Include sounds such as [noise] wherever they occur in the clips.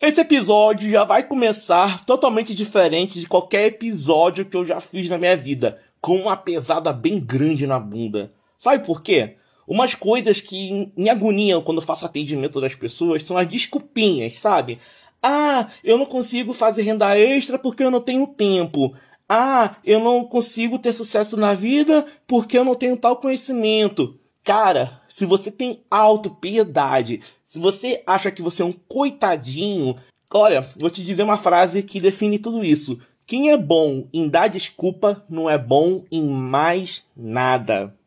Esse episódio já vai começar totalmente diferente de qualquer episódio que eu já fiz na minha vida, com uma pesada bem grande na bunda. Sabe por quê? Umas coisas que me agoniam quando faço atendimento das pessoas são as desculpinhas, sabe? Ah, eu não consigo fazer renda extra porque eu não tenho tempo. Ah, eu não consigo ter sucesso na vida porque eu não tenho tal conhecimento. Cara, se você tem autopiedade, se você acha que você é um coitadinho, olha, vou te dizer uma frase que define tudo isso. Quem é bom em dar desculpa não é bom em mais nada.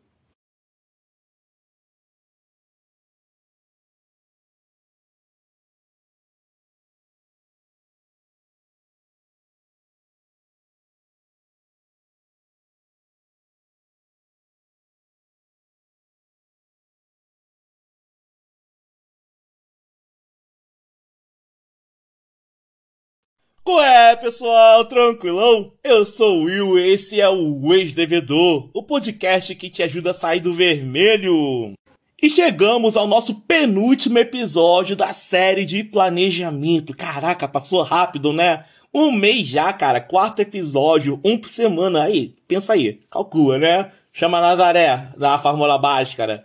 Qual é, pessoal? Tranquilão? Eu sou o Will e esse é o Ex-Devedor, o podcast que te ajuda a sair do vermelho. E chegamos ao nosso penúltimo episódio da série de planejamento. Caraca, passou rápido, né? Um mês já, cara. Quarto episódio, um por semana. Aí, pensa aí, calcula, né? Chama Nazaré da Fórmula Báscara.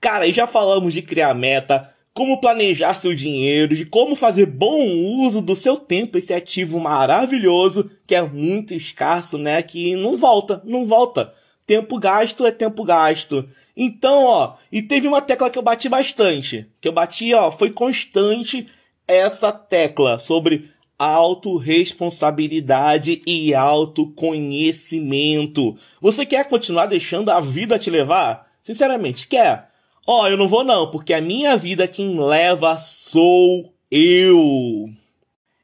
Cara, e já falamos de criar meta, como planejar seu dinheiro, de como fazer bom uso do seu tempo, esse ativo maravilhoso que é muito escasso, né? Que não volta, não volta. Tempo gasto é tempo gasto. Então, ó, e teve uma tecla que eu bati bastante, que eu bati, ó, foi constante essa tecla sobre autorresponsabilidade e autoconhecimento. Você quer continuar deixando a vida te levar? Sinceramente, quer? Ó, oh, eu não vou não, porque a minha vida quem leva sou eu.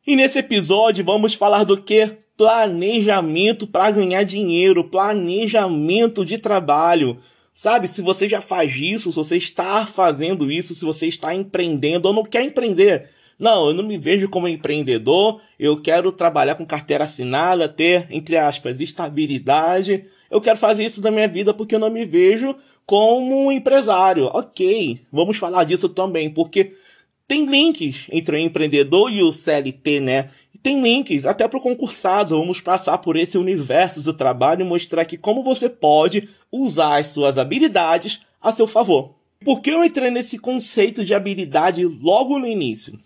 E nesse episódio vamos falar do que? Planejamento para ganhar dinheiro, planejamento de trabalho. Sabe, se você já faz isso, se você está fazendo isso, se você está empreendendo ou não quer empreender. Não, eu não me vejo como empreendedor, eu quero trabalhar com carteira assinada, ter, entre aspas, estabilidade. Eu quero fazer isso na minha vida porque eu não me vejo como empresário. Ok, vamos falar disso também, porque tem links entre o empreendedor e o CLT, né? Tem links até para o concursado. Vamos passar por esse universo do trabalho e mostrar que como você pode usar as suas habilidades a seu favor. Por que eu entrei nesse conceito de habilidade logo no início?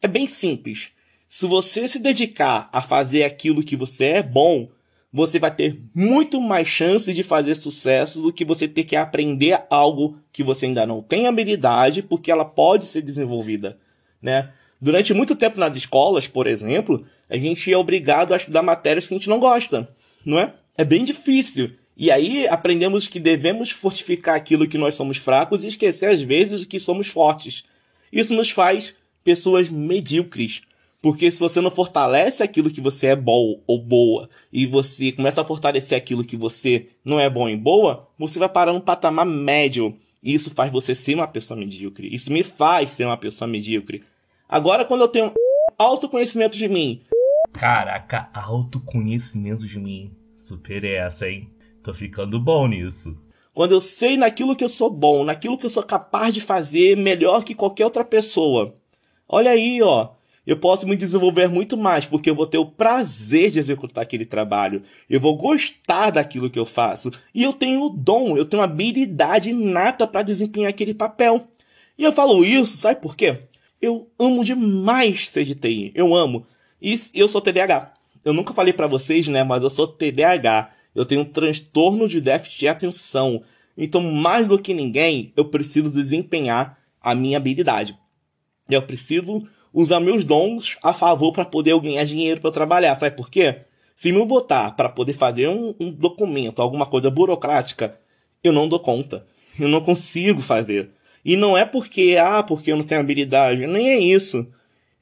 É bem simples. Se você se dedicar a fazer aquilo que você é bom, você vai ter muito mais chances de fazer sucesso do que você ter que aprender algo que você ainda não tem habilidade, porque ela pode ser desenvolvida, né? Durante muito tempo nas escolas, por exemplo, a gente é obrigado a estudar matérias que a gente não gosta, não é? É bem difícil. E aí aprendemos que devemos fortificar aquilo que nós somos fracos e esquecer às vezes que somos fortes. Isso nos faz pessoas medíocres, porque se você não fortalece aquilo que você é bom ou boa e você começa a fortalecer aquilo que você não é bom e boa, você vai parar num patamar médio. E isso faz você ser uma pessoa medíocre. Isso me faz ser uma pessoa medíocre. Agora, quando eu tenho autoconhecimento de mim. Caraca, autoconhecimento de mim. Super essa, hein? Tô ficando bom nisso. Quando eu sei naquilo que eu sou bom, naquilo que eu sou capaz de fazer melhor que qualquer outra pessoa. Olha aí, ó eu posso me desenvolver muito mais, porque eu vou ter o prazer de executar aquele trabalho, eu vou gostar daquilo que eu faço, e eu tenho o dom, eu tenho habilidade inata para desempenhar aquele papel. E eu falo isso, sabe por quê? Eu amo demais ser de TI, eu amo. E eu sou TDAH. Eu nunca falei para vocês, né, mas eu sou TDAH. Eu tenho um transtorno de déficit de atenção. Então, mais do que ninguém, eu preciso desempenhar a minha habilidade. Eu preciso usar meus dons a favor para poder ganhar dinheiro para trabalhar. Sabe por quê? Se me botar para poder fazer um, um, documento, alguma coisa burocrática, eu não dou conta. Eu não consigo fazer. E não é porque, ah, porque eu não tenho habilidade. Nem é isso.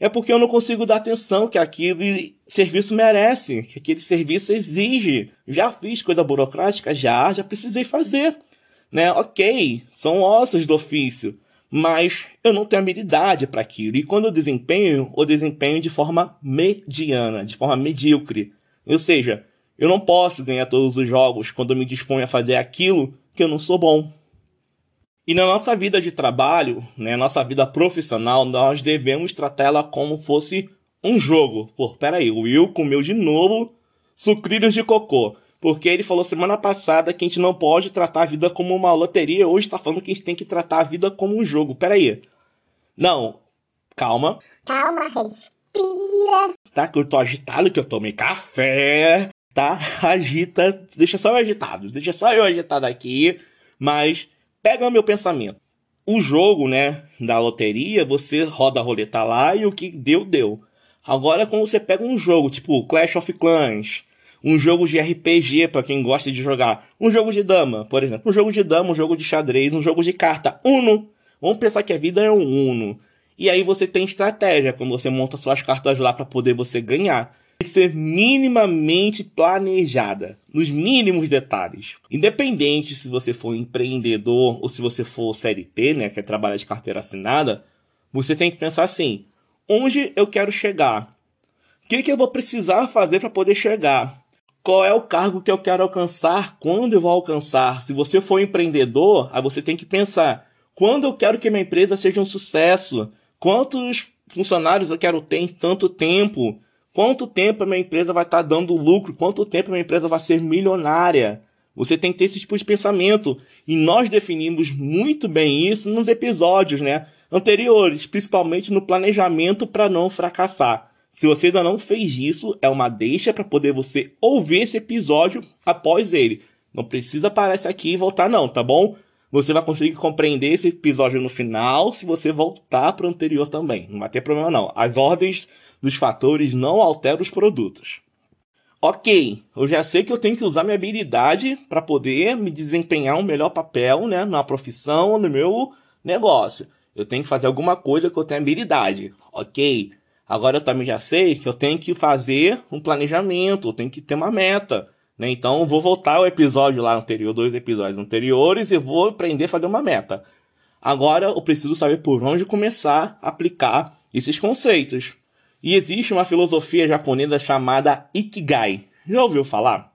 É porque eu não consigo dar atenção que aquele serviço merece, que aquele serviço exige. Já fiz coisa burocrática? Já, já precisei fazer. Né? Ok, são ossos do ofício mas eu não tenho habilidade para aquilo. E quando eu desempenho, eu desempenho de forma mediana, de forma medíocre. Ou seja, eu não posso ganhar todos os jogos quando eu me disponho a fazer aquilo que eu não sou bom. E na nossa vida de trabalho, né, nossa vida profissional, nós devemos tratar ela como fosse um jogo. Pô, peraí, o Will comeu de novo sucrilhos de cocô. Porque ele falou semana passada que a gente não pode tratar a vida como uma loteria. Hoje tá falando que a gente tem que tratar a vida como um jogo. Peraí. Não. Calma. Calma, respira. Tá? Que eu tô agitado, que eu tomei café. Tá? [laughs] Agita. Deixa só eu agitado. Deixa só eu agitado aqui. Mas pega o meu pensamento. O jogo, né, da loteria, você roda a roleta lá e o que deu, deu. Agora, quando você pega um jogo, tipo Clash of Clans, um jogo de RPG para quem gosta de jogar, um jogo de dama, por exemplo, um jogo de dama, um jogo de xadrez, um jogo de carta, Uno. Vamos pensar que a vida é um Uno. E aí você tem estratégia quando você monta suas cartas lá para poder você ganhar que ser minimamente planejada, nos mínimos detalhes. Independente se você for empreendedor ou se você for CLT, né, que é trabalhar de carteira assinada, você tem que pensar assim: onde eu quero chegar? O que, que eu vou precisar fazer para poder chegar? Qual é o cargo que eu quero alcançar? Quando eu vou alcançar? Se você for empreendedor, aí você tem que pensar: quando eu quero que minha empresa seja um sucesso? Quantos funcionários eu quero ter em tanto tempo? Quanto tempo a minha empresa vai estar tá dando lucro? Quanto tempo a minha empresa vai ser milionária? Você tem que ter esse tipo de pensamento. E nós definimos muito bem isso nos episódios né, anteriores, principalmente no planejamento para não fracassar. Se você ainda não fez isso, é uma deixa para poder você ouvir esse episódio após ele. Não precisa parar esse aqui e voltar, não, tá bom? Você vai conseguir compreender esse episódio no final se você voltar para o anterior também. Não vai ter problema, não. As ordens dos fatores não altera os produtos. Ok, eu já sei que eu tenho que usar minha habilidade para poder me desempenhar um melhor papel né, na profissão, no meu negócio. Eu tenho que fazer alguma coisa que eu tenha habilidade. Ok, agora eu também já sei que eu tenho que fazer um planejamento, eu tenho que ter uma meta. Né? Então vou voltar ao episódio lá anterior, dois episódios anteriores, e vou aprender a fazer uma meta. Agora eu preciso saber por onde começar a aplicar esses conceitos. E existe uma filosofia japonesa chamada Ikigai. Já ouviu falar?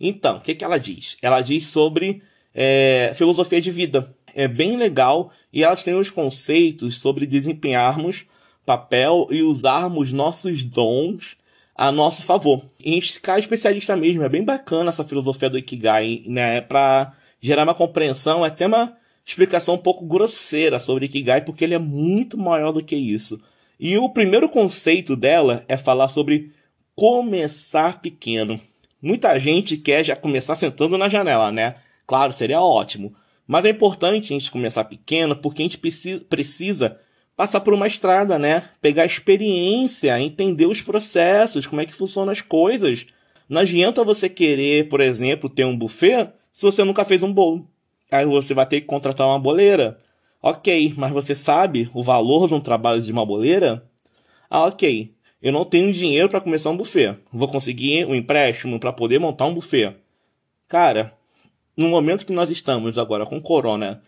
Então, o que, que ela diz? Ela diz sobre é, filosofia de vida. É bem legal e elas têm os conceitos sobre desempenharmos papel e usarmos nossos dons a nosso favor. E a gente ficar especialista mesmo. É bem bacana essa filosofia do Ikigai, né? Para gerar uma compreensão, é até uma explicação um pouco grosseira sobre Ikigai, porque ele é muito maior do que isso. E o primeiro conceito dela é falar sobre começar pequeno. Muita gente quer já começar sentando na janela, né? Claro, seria ótimo. Mas é importante a gente começar pequeno porque a gente precisa passar por uma estrada, né? Pegar experiência, entender os processos, como é que funcionam as coisas. Não adianta você querer, por exemplo, ter um buffet se você nunca fez um bolo. Aí você vai ter que contratar uma boleira. Ok, mas você sabe o valor de um trabalho de uma boleira? Ah, ok. Eu não tenho dinheiro para começar um buffet. Vou conseguir um empréstimo para poder montar um buffet. Cara, no momento que nós estamos agora com corona,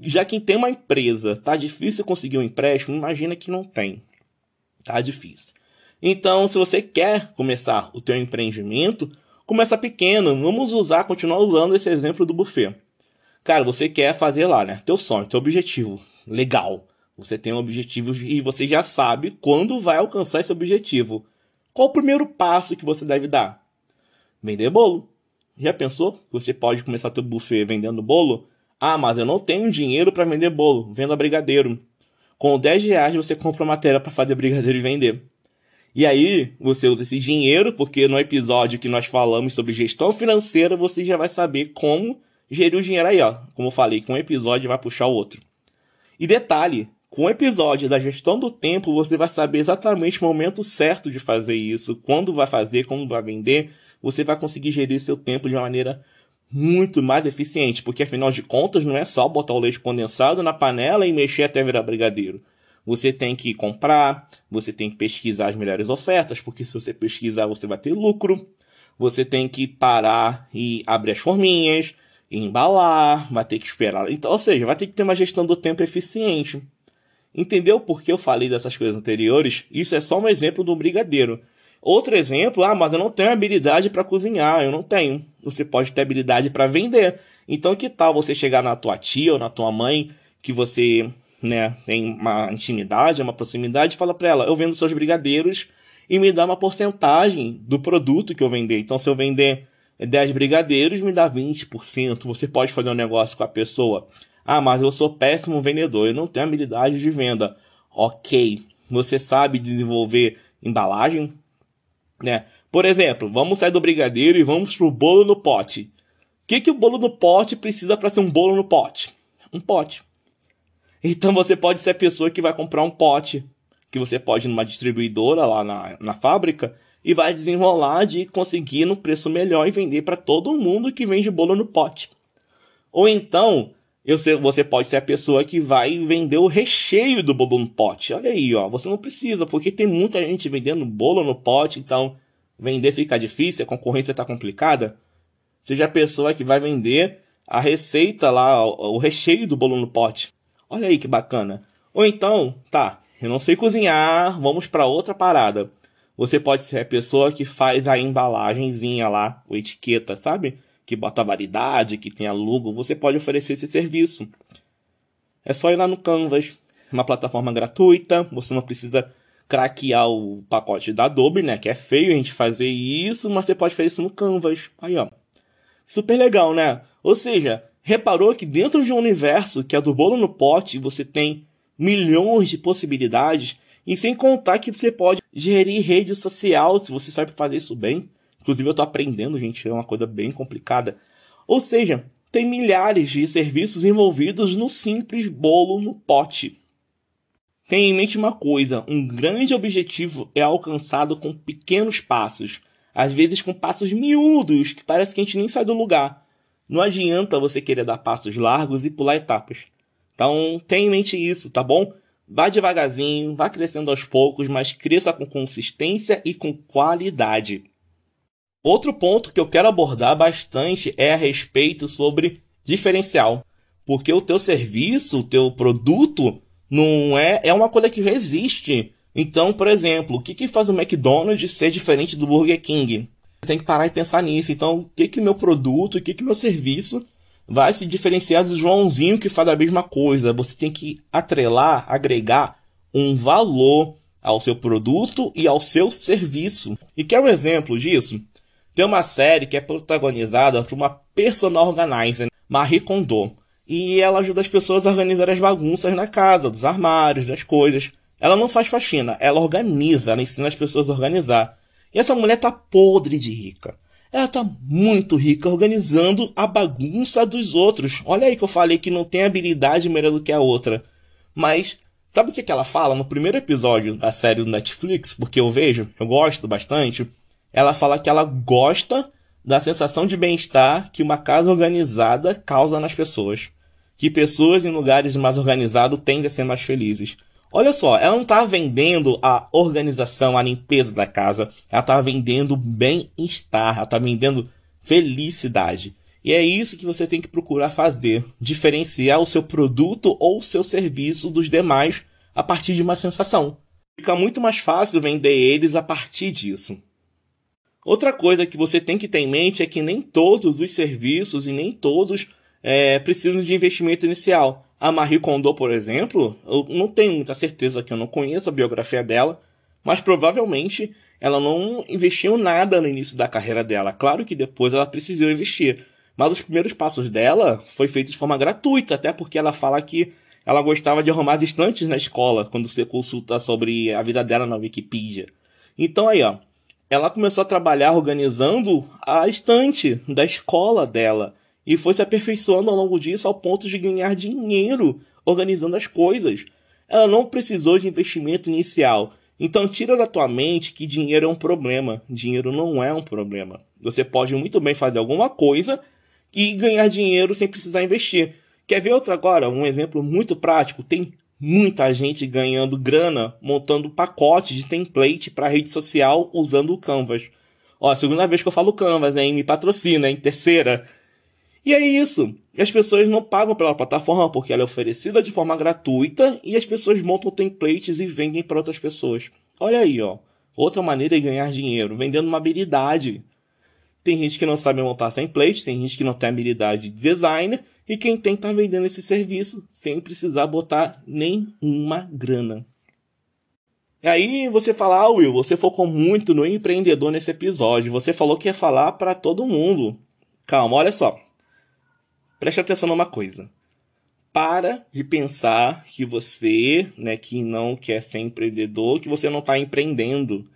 já quem tem uma empresa, tá difícil conseguir um empréstimo, imagina que não tem. Tá difícil. Então, se você quer começar o teu empreendimento, começa pequeno. Vamos usar, continuar usando esse exemplo do buffet. Cara, você quer fazer lá, né? Teu sonho, teu objetivo. Legal. Você tem um objetivo e você já sabe quando vai alcançar esse objetivo. Qual o primeiro passo que você deve dar? Vender bolo. Já pensou? Você pode começar teu buffet vendendo bolo? Ah, mas eu não tenho dinheiro para vender bolo. Venda brigadeiro. Com 10 reais você compra matéria para fazer brigadeiro e vender. E aí, você usa esse dinheiro, porque no episódio que nós falamos sobre gestão financeira, você já vai saber como gerir o dinheiro aí, ó. Como eu falei, com um episódio vai puxar o outro. E detalhe, com o episódio da gestão do tempo, você vai saber exatamente o momento certo de fazer isso, quando vai fazer, como vai vender, você vai conseguir gerir seu tempo de uma maneira muito mais eficiente, porque afinal de contas não é só botar o leite condensado na panela e mexer até virar brigadeiro. Você tem que comprar, você tem que pesquisar as melhores ofertas, porque se você pesquisar você vai ter lucro. Você tem que parar e abrir as forminhas, embalar, vai ter que esperar. Então, ou seja, vai ter que ter uma gestão do tempo eficiente. Entendeu por que eu falei dessas coisas anteriores? Isso é só um exemplo do brigadeiro. Outro exemplo, ah, mas eu não tenho habilidade para cozinhar, eu não tenho. Você pode ter habilidade para vender. Então que tal você chegar na tua tia ou na tua mãe, que você né, tem uma intimidade, uma proximidade, e fala para ela, eu vendo seus brigadeiros e me dá uma porcentagem do produto que eu vender. Então se eu vender 10 brigadeiros, me dá 20%. Você pode fazer um negócio com a pessoa. Ah, mas eu sou péssimo vendedor, eu não tenho habilidade de venda. Ok, você sabe desenvolver embalagem, né? Por exemplo, vamos sair do brigadeiro e vamos pro bolo no pote. O que, que o bolo no pote precisa para ser um bolo no pote? Um pote. Então você pode ser a pessoa que vai comprar um pote, que você pode ir numa distribuidora lá na, na fábrica e vai desenrolar de conseguir no preço melhor e vender para todo mundo que vende bolo no pote. Ou então, eu sei, você pode ser a pessoa que vai vender o recheio do bolo no pote. Olha aí, ó, você não precisa, porque tem muita gente vendendo bolo no pote, então vender fica difícil, a concorrência está complicada. Seja a pessoa que vai vender a receita lá, o recheio do bolo no pote. Olha aí que bacana. Ou então, tá, eu não sei cozinhar, vamos para outra parada. Você pode ser a pessoa que faz a embalagenzinha lá, o etiqueta, sabe? Que bota a validade, que tem a logo. Você pode oferecer esse serviço. É só ir lá no Canvas, uma plataforma gratuita. Você não precisa craquear o pacote da Adobe, né? Que é feio a gente fazer isso, mas você pode fazer isso no Canvas. Aí, ó. Super legal, né? Ou seja, reparou que dentro de um universo que é do bolo no pote, você tem milhões de possibilidades, e sem contar que você pode gerir rede social se você sabe fazer isso bem. Inclusive eu tô aprendendo, gente, é uma coisa bem complicada. Ou seja, tem milhares de serviços envolvidos no simples bolo no pote. Tenha em mente uma coisa: um grande objetivo é alcançado com pequenos passos, às vezes com passos miúdos que parece que a gente nem sai do lugar. Não adianta você querer dar passos largos e pular etapas. Então, tenha em mente isso, tá bom? Vá devagarzinho, vá crescendo aos poucos, mas cresça com consistência e com qualidade. Outro ponto que eu quero abordar bastante é a respeito sobre diferencial. Porque o teu serviço, o teu produto, não é, é uma coisa que já existe. Então, por exemplo, o que, que faz o McDonald's ser diferente do Burger King? Você tem que parar e pensar nisso. Então, o que que meu produto, o que que meu serviço vai se diferenciar do Joãozinho que faz a mesma coisa. Você tem que atrelar, agregar um valor ao seu produto e ao seu serviço. E quer um exemplo disso? Tem uma série que é protagonizada por uma personal organizer, Marie Kondo. E ela ajuda as pessoas a organizar as bagunças na casa, dos armários, das coisas. Ela não faz faxina, ela organiza, ela ensina as pessoas a organizar. E essa mulher tá podre de rica. Ela tá muito rica organizando a bagunça dos outros. Olha aí que eu falei que não tem habilidade melhor do que a outra. Mas sabe o que, que ela fala no primeiro episódio da série do Netflix? Porque eu vejo, eu gosto bastante. Ela fala que ela gosta da sensação de bem-estar que uma casa organizada causa nas pessoas. Que pessoas em lugares mais organizados tendem a ser mais felizes. Olha só, ela não está vendendo a organização, a limpeza da casa. Ela está vendendo bem-estar, ela está vendendo felicidade. E é isso que você tem que procurar fazer: diferenciar o seu produto ou o seu serviço dos demais a partir de uma sensação. Fica muito mais fácil vender eles a partir disso. Outra coisa que você tem que ter em mente é que nem todos os serviços e nem todos é, precisam de investimento inicial. A Marie Kondo, por exemplo, eu não tenho muita certeza que eu não conheço a biografia dela, mas provavelmente ela não investiu nada no início da carreira dela. Claro que depois ela precisou investir, mas os primeiros passos dela foi feito de forma gratuita, até porque ela fala que ela gostava de arrumar as estantes na escola quando você consulta sobre a vida dela na Wikipedia. Então aí, ó, ela começou a trabalhar organizando a estante da escola dela e foi se aperfeiçoando ao longo disso ao ponto de ganhar dinheiro organizando as coisas. Ela não precisou de investimento inicial. Então tira da tua mente que dinheiro é um problema. Dinheiro não é um problema. Você pode muito bem fazer alguma coisa e ganhar dinheiro sem precisar investir. Quer ver outro agora? Um exemplo muito prático. Tem muita gente ganhando grana montando pacotes de template para rede social usando o Canvas. Ó, segunda vez que eu falo Canvas, hein? Me patrocina, hein? Terceira. E é isso. As pessoas não pagam pela plataforma porque ela é oferecida de forma gratuita e as pessoas montam templates e vendem para outras pessoas. Olha aí, ó. Outra maneira de ganhar dinheiro, vendendo uma habilidade. Tem gente que não sabe montar template, tem gente que não tem habilidade de design, e quem tem tá vendendo esse serviço sem precisar botar nenhuma grana. E aí você fala, ah, Will, você focou muito no empreendedor nesse episódio. Você falou que ia falar para todo mundo. Calma, olha só. Preste atenção numa coisa. Para de pensar que você, né, que não quer ser empreendedor, que você não está empreendendo.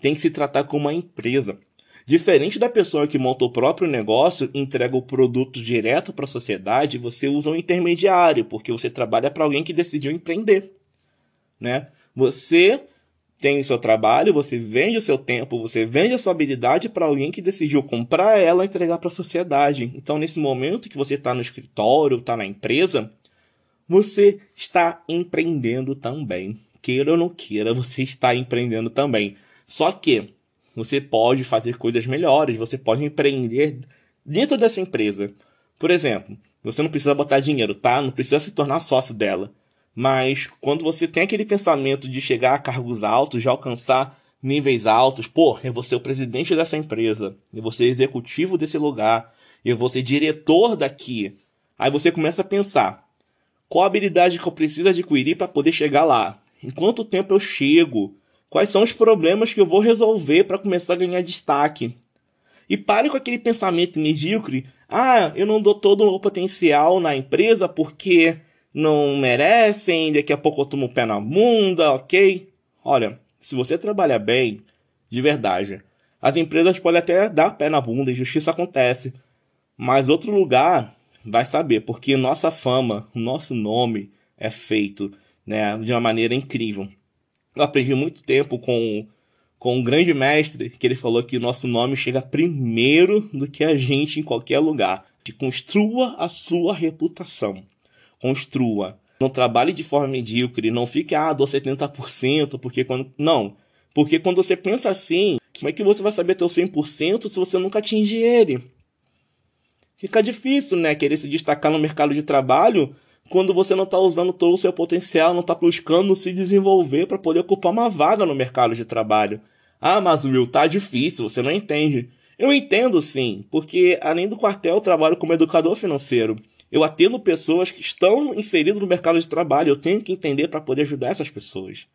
Tem que se tratar como uma empresa. Diferente da pessoa que monta o próprio negócio, entrega o produto direto para a sociedade, você usa um intermediário, porque você trabalha para alguém que decidiu empreender, né? Você tem o seu trabalho, você vende o seu tempo, você vende a sua habilidade para alguém que decidiu comprar ela e entregar para a sociedade. Então, nesse momento que você está no escritório, está na empresa, você está empreendendo também. Queira ou não queira, você está empreendendo também. Só que você pode fazer coisas melhores, você pode empreender dentro dessa empresa. Por exemplo, você não precisa botar dinheiro, tá? Não precisa se tornar sócio dela. Mas quando você tem aquele pensamento de chegar a cargos altos, de alcançar níveis altos, pô, eu vou ser o presidente dessa empresa, eu vou ser executivo desse lugar, eu vou ser diretor daqui. Aí você começa a pensar: qual habilidade que eu preciso adquirir para poder chegar lá? Em quanto tempo eu chego? Quais são os problemas que eu vou resolver para começar a ganhar destaque? E pare com aquele pensamento medíocre: ah, eu não dou todo o potencial na empresa porque não merecem, daqui a pouco eu tomo o pé na bunda, ok? Olha, se você trabalha bem, de verdade, as empresas podem até dar pé na bunda e justiça acontece. Mas outro lugar vai saber, porque nossa fama, nosso nome é feito né, de uma maneira incrível. Eu aprendi muito tempo com, com um grande mestre que ele falou que nosso nome chega primeiro do que a gente em qualquer lugar. Que construa a sua reputação. Construa. Não trabalhe de forma medíocre. Não fique, ah, dou 70%, porque quando. Não. Porque quando você pensa assim, como é que você vai saber ter o 100% se você nunca atingir ele? Fica difícil, né? Querer se destacar no mercado de trabalho quando você não está usando todo o seu potencial, não está buscando se desenvolver para poder ocupar uma vaga no mercado de trabalho. Ah, mas Will, tá difícil, você não entende. Eu entendo sim, porque além do quartel, eu trabalho como educador financeiro. Eu atendo pessoas que estão inseridas no mercado de trabalho, eu tenho que entender para poder ajudar essas pessoas.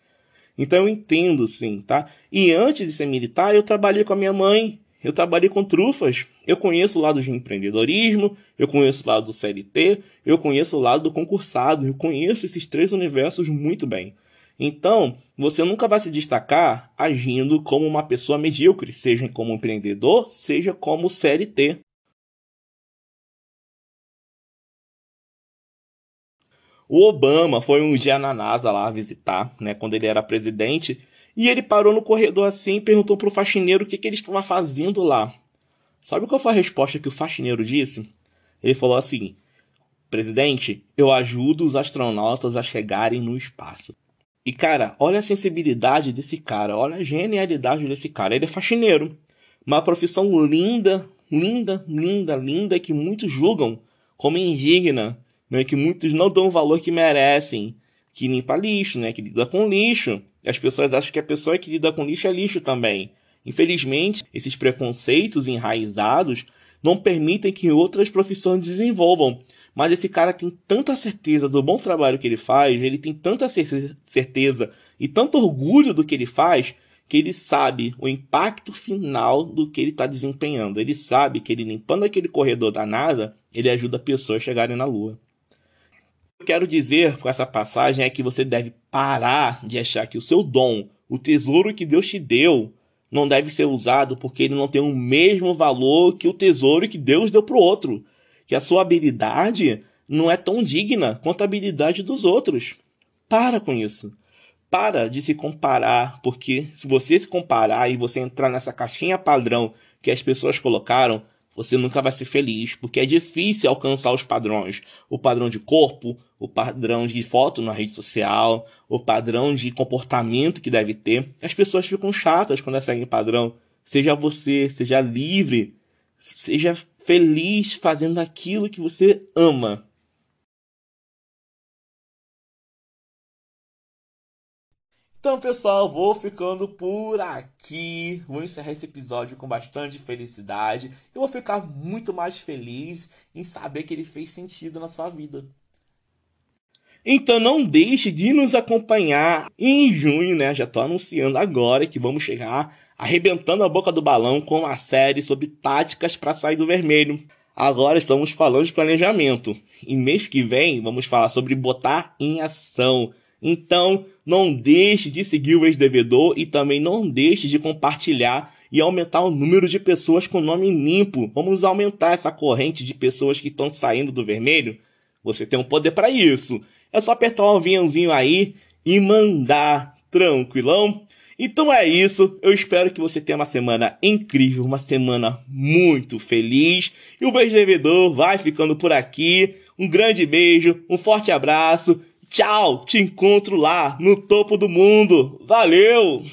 Então eu entendo sim, tá? E antes de ser militar, eu trabalhei com a minha mãe eu trabalhei com trufas. Eu conheço o lado de empreendedorismo, eu conheço o lado do CLT, eu conheço o lado do concursado, eu conheço esses três universos muito bem. Então, você nunca vai se destacar agindo como uma pessoa medíocre, seja como empreendedor, seja como CLT. O Obama foi um dia na NASA lá visitar, né, quando ele era presidente, e ele parou no corredor assim e perguntou pro faxineiro o que, que ele estava fazendo lá. Sabe qual foi a resposta que o faxineiro disse? Ele falou assim: Presidente, eu ajudo os astronautas a chegarem no espaço. E cara, olha a sensibilidade desse cara, olha a genialidade desse cara. Ele é faxineiro. Uma profissão linda, linda, linda, linda, que muitos julgam como indigna, né? que muitos não dão o valor que merecem. Que limpa lixo, né? Que lida com lixo. As pessoas acham que a pessoa que lida com lixo é lixo também. Infelizmente, esses preconceitos enraizados não permitem que outras profissões desenvolvam. Mas esse cara tem tanta certeza do bom trabalho que ele faz, ele tem tanta certeza e tanto orgulho do que ele faz, que ele sabe o impacto final do que ele está desempenhando. Ele sabe que ele limpando aquele corredor da NASA, ele ajuda pessoas a chegarem na Lua eu quero dizer com essa passagem é que você deve parar de achar que o seu dom, o tesouro que Deus te deu, não deve ser usado porque ele não tem o mesmo valor que o tesouro que Deus deu para o outro. Que a sua habilidade não é tão digna quanto a habilidade dos outros. Para com isso. Para de se comparar, porque se você se comparar e você entrar nessa caixinha padrão que as pessoas colocaram, você nunca vai ser feliz, porque é difícil alcançar os padrões. O padrão de corpo, o padrão de foto na rede social, o padrão de comportamento que deve ter. As pessoas ficam chatas quando seguem padrão. Seja você, seja livre, seja feliz fazendo aquilo que você ama. Então, pessoal, vou ficando por aqui. Vou encerrar esse episódio com bastante felicidade. Eu vou ficar muito mais feliz em saber que ele fez sentido na sua vida. Então não deixe de nos acompanhar em junho, né? Já tô anunciando agora que vamos chegar arrebentando a boca do balão com a série sobre táticas para sair do vermelho. Agora estamos falando de planejamento. E mês que vem vamos falar sobre botar em ação. Então, não deixe de seguir o ex-devedor e também não deixe de compartilhar e aumentar o número de pessoas com nome limpo. Vamos aumentar essa corrente de pessoas que estão saindo do vermelho. Você tem um poder para isso. É só apertar o aviãozinho aí e mandar. Tranquilão? Então é isso. Eu espero que você tenha uma semana incrível, uma semana muito feliz. E o Beijo Devedor vai ficando por aqui. Um grande beijo, um forte abraço Tchau, te encontro lá no topo do mundo. Valeu!